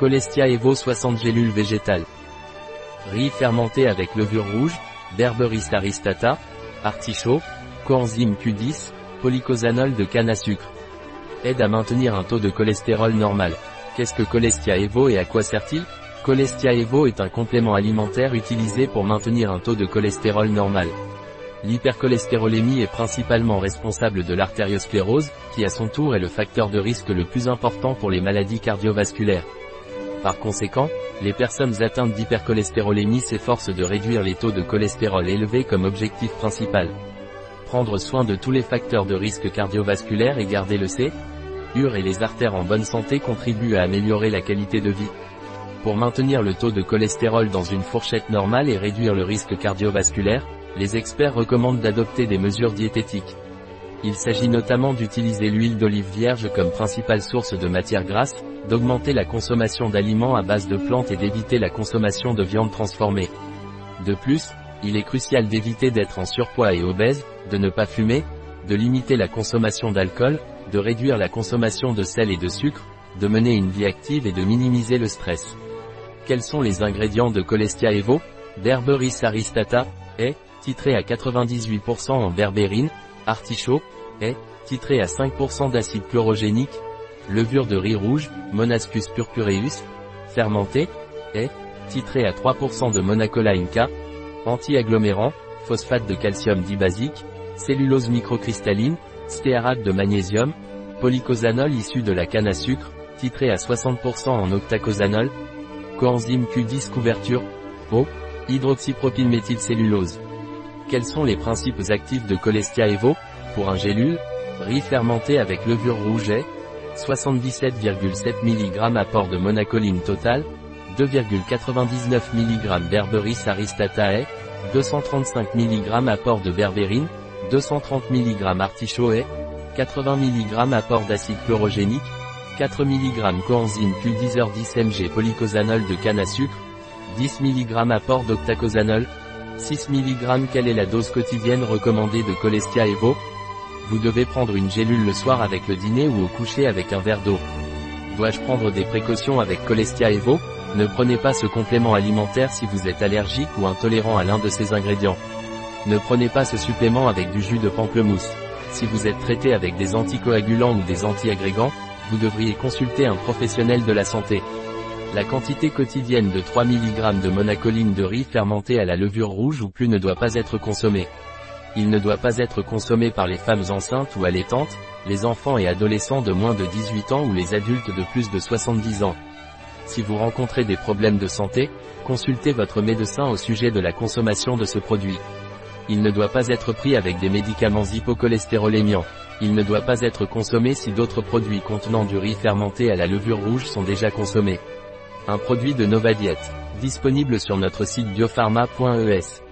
Colestia Evo 60 gélules végétales. Riz fermenté avec levure rouge, Berberis aristata, artichaut, coenzyme Q10, polycosanol de canne à sucre. Aide à maintenir un taux de cholestérol normal. Qu'est-ce que Colestia Evo et à quoi sert-il? Colestia Evo est un complément alimentaire utilisé pour maintenir un taux de cholestérol normal. L'hypercholestérolémie est principalement responsable de l'artériosclérose, qui à son tour est le facteur de risque le plus important pour les maladies cardiovasculaires. Par conséquent, les personnes atteintes d'hypercholestérolémie s'efforcent de réduire les taux de cholestérol élevés comme objectif principal. Prendre soin de tous les facteurs de risque cardiovasculaire et garder le C, UR et les artères en bonne santé contribuent à améliorer la qualité de vie. Pour maintenir le taux de cholestérol dans une fourchette normale et réduire le risque cardiovasculaire, les experts recommandent d'adopter des mesures diététiques. Il s'agit notamment d'utiliser l'huile d'olive vierge comme principale source de matière grasse, d'augmenter la consommation d'aliments à base de plantes et d'éviter la consommation de viande transformée. De plus, il est crucial d'éviter d'être en surpoids et obèse, de ne pas fumer, de limiter la consommation d'alcool, de réduire la consommation de sel et de sucre, de mener une vie active et de minimiser le stress. Quels sont les ingrédients de Colestia Evo? Berberis aristata, est, titré à 98% en berbérine, artichaut, est, titré à 5% d'acide chlorogénique, levure de riz rouge, Monascus purpureus, fermenté, est, titré à 3% de monacola inca, anti-agglomérant, phosphate de calcium dibasique, cellulose microcristalline, stéarate de magnésium, polycosanol issu de la canne à sucre, titré à 60% en octacosanol, coenzyme Q10 couverture, eau, hydroxypropylméthylcellulose. Quels sont les principes actifs de Colestia Evo? Pour un gélule, riz fermenté avec levure rouge est 77,7 mg apport de monacoline total, 2,99 mg berberis aristata est 235 mg apport de berbérine, 230 mg artichaut est 80 mg apport d'acide chlorogénique, 4 mg coenzyme Q10 10 mg polycosanol de canne à sucre, 10 mg apport d'octacosanol, 6 mg Quelle est la dose quotidienne recommandée de Colestia Evo Vous devez prendre une gélule le soir avec le dîner ou au coucher avec un verre d'eau. Dois-je prendre des précautions avec Colestia Evo Ne prenez pas ce complément alimentaire si vous êtes allergique ou intolérant à l'un de ses ingrédients. Ne prenez pas ce supplément avec du jus de pamplemousse. Si vous êtes traité avec des anticoagulants ou des antiagrégants, vous devriez consulter un professionnel de la santé. La quantité quotidienne de 3 mg de monacoline de riz fermenté à la levure rouge ou plus ne doit pas être consommée. Il ne doit pas être consommé par les femmes enceintes ou allaitantes, les enfants et adolescents de moins de 18 ans ou les adultes de plus de 70 ans. Si vous rencontrez des problèmes de santé, consultez votre médecin au sujet de la consommation de ce produit. Il ne doit pas être pris avec des médicaments hypocholestérolémiants. Il ne doit pas être consommé si d'autres produits contenant du riz fermenté à la levure rouge sont déjà consommés. Un produit de Nova Diet. Disponible sur notre site biopharma.es.